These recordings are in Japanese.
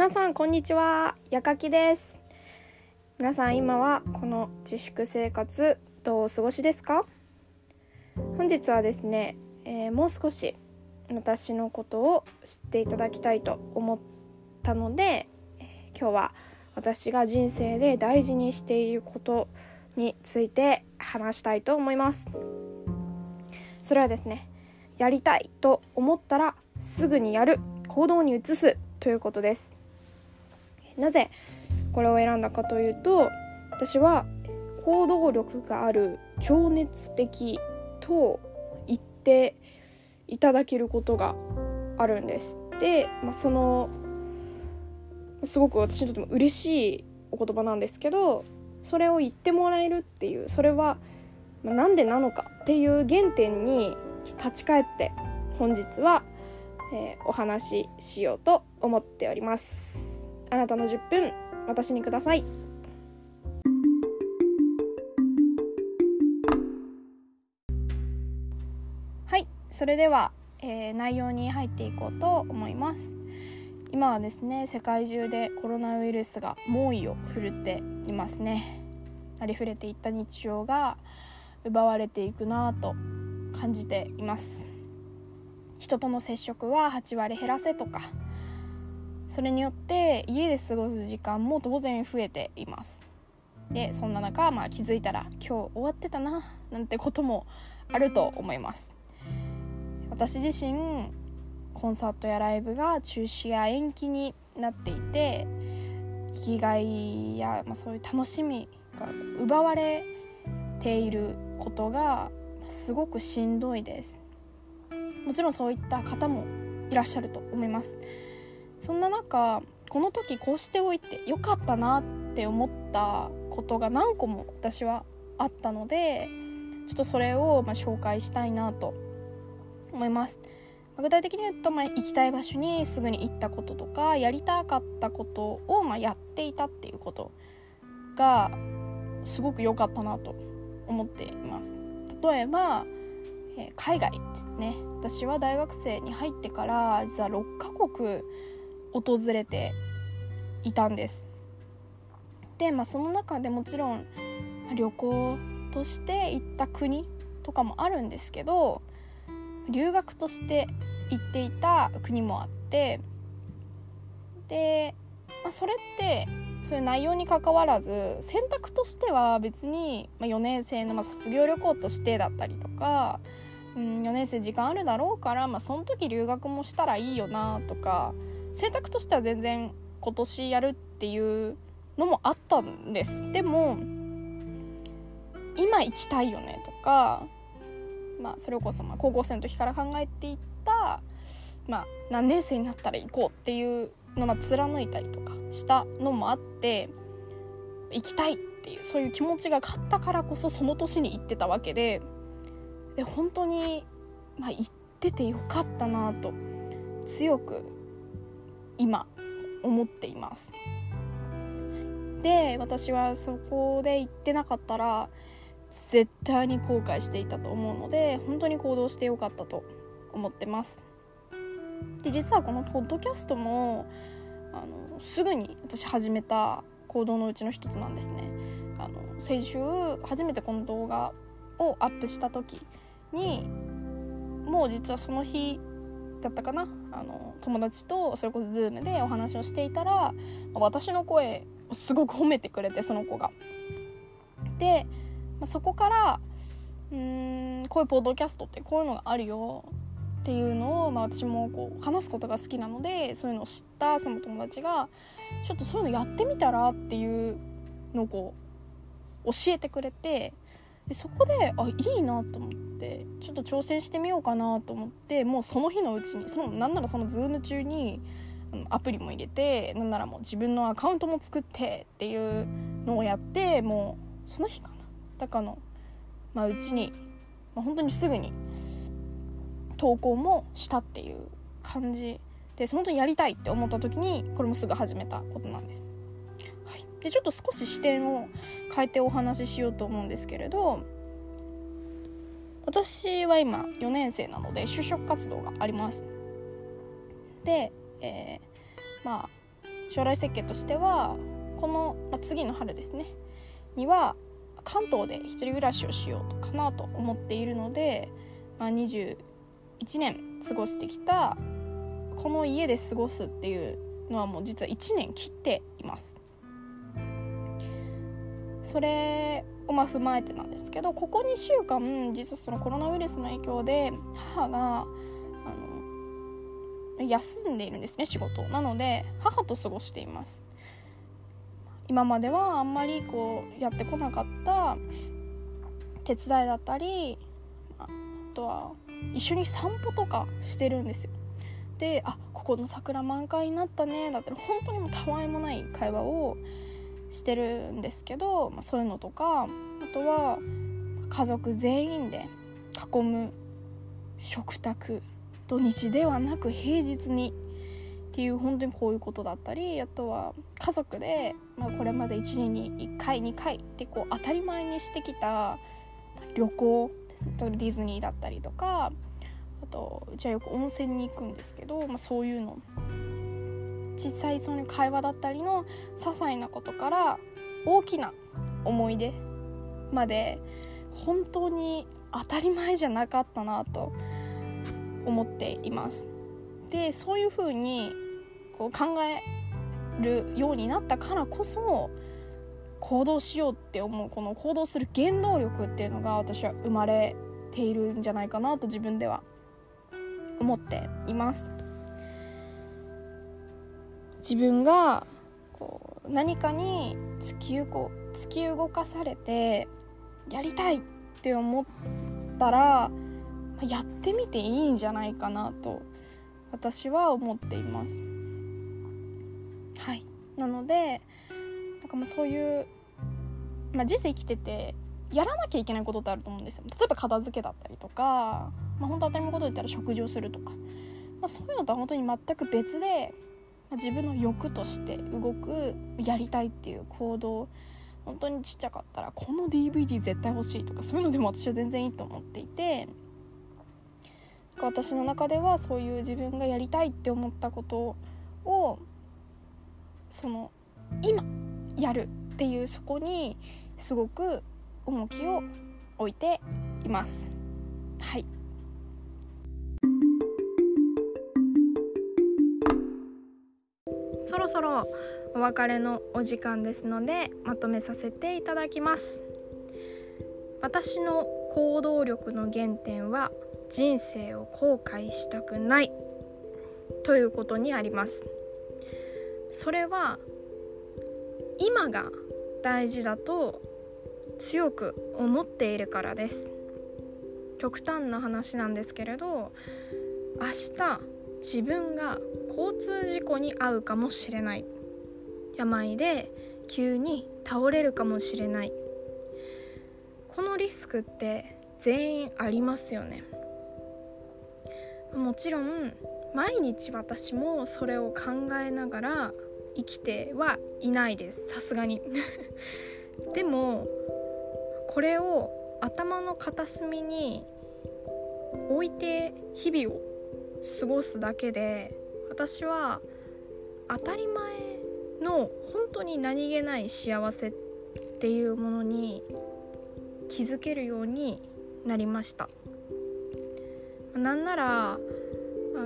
皆さんこんにちは。やかきです。皆さん今はこの自粛生活どうお過ごしですか？本日はですね、えー、もう少し私のことを知っていただきたいと思ったので、今日は私が人生で大事にしていることについて話したいと思います。それはですねやりたいと思ったらすぐにやる。行動に移すということです。なぜこれを選んだかというと私は行動力がある情熱的と言っていただけることがあるんです。で、まあ、そのすごく私にとっても嬉しいお言葉なんですけどそれを言ってもらえるっていうそれは何でなのかっていう原点に立ち返って本日は、えー、お話ししようと思っております。あなたの10分私にください。はいそれでは、えー、内容に入っていこうと思います。今はですね世界中でコロナウイルスが猛威を振るっていますね。ありふれていった日常が奪われていくなぁと感じています。人との接触は8割減らせとかそれによって家で過ごす時間も当然増えています。でそんな中、まあ、気づいたら今日終わってたななんてこともあると思います。私自身コンサートやライブが中止や延期になっていて生きがいや、まあ、そういう楽しみが奪われていることがすごくしんどいです。もちろんそういった方もいらっしゃると思います。そんな中この時こうしておいてよかったなって思ったことが何個も私はあったのでちょっとそれをま紹介したいなと思います。具体的に言うと、まあ、行きたい場所にすぐに行ったこととかやりたかったことを、まやっていたっていうことがすごく良かったなと思っています。例えば、海外ですね。私は大学生に入ってから実は6カ国訪れていたんです。でまあその中でもちろん旅行として行った国とかもあるんですけど留学として行っていた国もあってで、まあ、それってそういう内容にかかわらず選択としては別に、ま4年生のま卒業旅行としてだったりとか、うん、4年生時間あるだろうから、まあ、その時留学もしたらいいよなとか選択としては全然今年やるっていうのもあったんです。でも今行きたいよねとか、まあ、それこそまあ高校生の時から考えていった、まあ、何年生になったら行こうっていうのを貫いたりとかしたのもあって行きたいっていうそういう気持ちが勝ったからこそその年に行ってたわけでで本当に、まあ、行っててよかったなと強く今思っています。で私はそこで行ってなかったら絶対に後悔していたと思うので本当に行動してよかったと思ってます。で実はこのポッドキャストもあのすぐに私始めた行動のうちの一つなんですね。あの先週初めてこの動画をアップした時にもう実はその日だったかな？あの友達とそれこそ Zoom でお話をしていたら私の声をすごく褒めてくれてその子が。で、ま、そこからうーんこういうポッドキャストってこういうのがあるよっていうのを、まあ、私もこう話すことが好きなのでそういうのを知ったその友達がちょっとそういうのやってみたらっていうのをこう教えてくれてでそこであいいなと思ってちょっと挑戦してみようかなと思ってもうその日のうちにそのなんならそのズーム中にアプリも入れてなんならもう自分のアカウントも作ってっていうのをやってもうその日かなだからの、まあ、うちに、まあ、本当にすぐに投稿もしたっていう感じで本当にやりたいって思った時にこれもすぐ始めたことなんです。はい、でちょっと少し視点を変えてお話ししようと思うんですけれど私は今4年生なので就職活動があります。で、えー、まあ将来設計としてはこの、まあ、次の春ですねには関東で一人暮らしをしようかなと思っているので、まあ、21年過ごしてきたこの家で過ごすっていうのはもう実は1年切っていますそれをま踏まえてなんですけどここ2週間実はそのコロナウイルスの影響で母があの休んでいるんですね仕事なので母と過ごしています。今まではあんまりこうやってこなかった手伝いだったりあとは一緒に散歩とかしてるんですよ。で「あここの桜満開になったね」だったら本当にもうたわいもない会話をしてるんですけど、まあ、そういうのとかあとは家族全員で囲む食卓土日ではなく平日にっていう本当にこういうことだったりあとは家族で、まあ、これまで1年に1回2回ってこう当たり前にしてきた旅行ディズニーだったりとかあとうちはよく温泉に行くんですけど、まあ、そういうの実際その会話だったりの些細なことから大きな思い出まで本当に当たり前じゃなかったなと思っています。でそういうふうにこう考えるようになったからこそ行動しようって思うこの行動する原動力っていうのが私は生まれているんじゃないかなと自分では思っています自分がこう何かに突き突き動かされてやりたいって思ったらやってみていいんじゃないかなと私は思っています。はい。なのでなんかまあそういう、まあ、人生生きててやらなきゃいけないことってあると思うんですよ。例えば片付けだったりとかまあ、本当当たり前のこと言ったら食事をするとか、まあ、そういうのとは本当に全く別で、自分の欲として動くやりたいっていう行動本当にちっちゃかったらこの DVD 絶対欲しいとかそういうのでも私は全然いいと思っていて私の中ではそういう自分がやりたいって思ったことをその今やるっていうそこにすごく重きを置いています。はいそろそろお別れのお時間ですのでまとめさせていただきます。私の行動力の原点は人生を後悔したくない。ということにあります。それは今が大事だと強く思っているからです。極端な話なんですけれど明日自分が交通事故に遭うかもしれない。病で急に倒れるかもしれない。このリスクって全員ありますよね。もちろん毎日私もそれを考えながら生きてはいないです。さすがに。でもこれを頭の片隅に置いて日々を過ごすだけで私は当たり前の本当に何気ない幸せっていうものに気づけるようになりましたなんならあ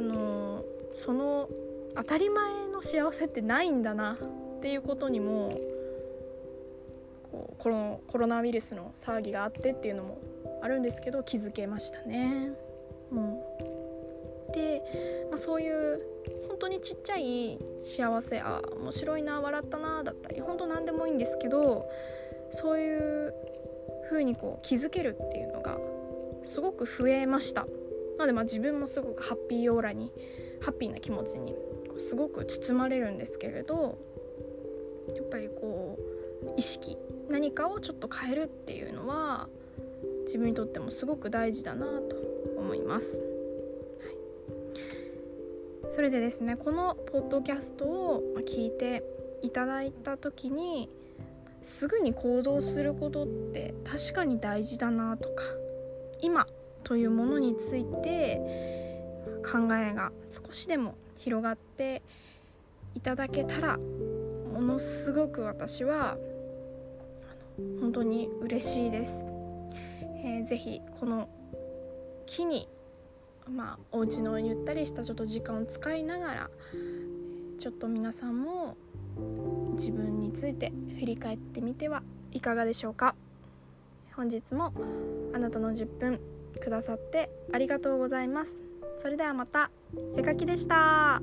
のその当たり前の幸せってないんだなっていうことにもこうこのコロナウイルスの騒ぎがあってっていうのもあるんですけど気づけましたね。うん、で、まあ、そういう本当にちっちゃい幸せあ面白いな笑ったなだったり本当何でもいいんですけどそういう風にこう気づけるっていうのがすごく増えましたなのでまあ自分もすごくハッピーオーラにハッピーな気持ちにすごく包まれるんですけれどやっぱりこう意識何かをちょっと変えるっていうのは自分にとってもすごく大事だなと思います。それでですねこのポッドキャストを聞いていただいた時にすぐに行動することって確かに大事だなとか今というものについて考えが少しでも広がっていただけたらものすごく私は本当に嬉しいです、えー、ぜこの木にまあお家のゆったりしたちょっと時間を使いながらちょっと皆さんも自分について振り返ってみてはいかがでしょうか。本日もあなたの10分くださってありがとうございます。それではまた絵描きでした。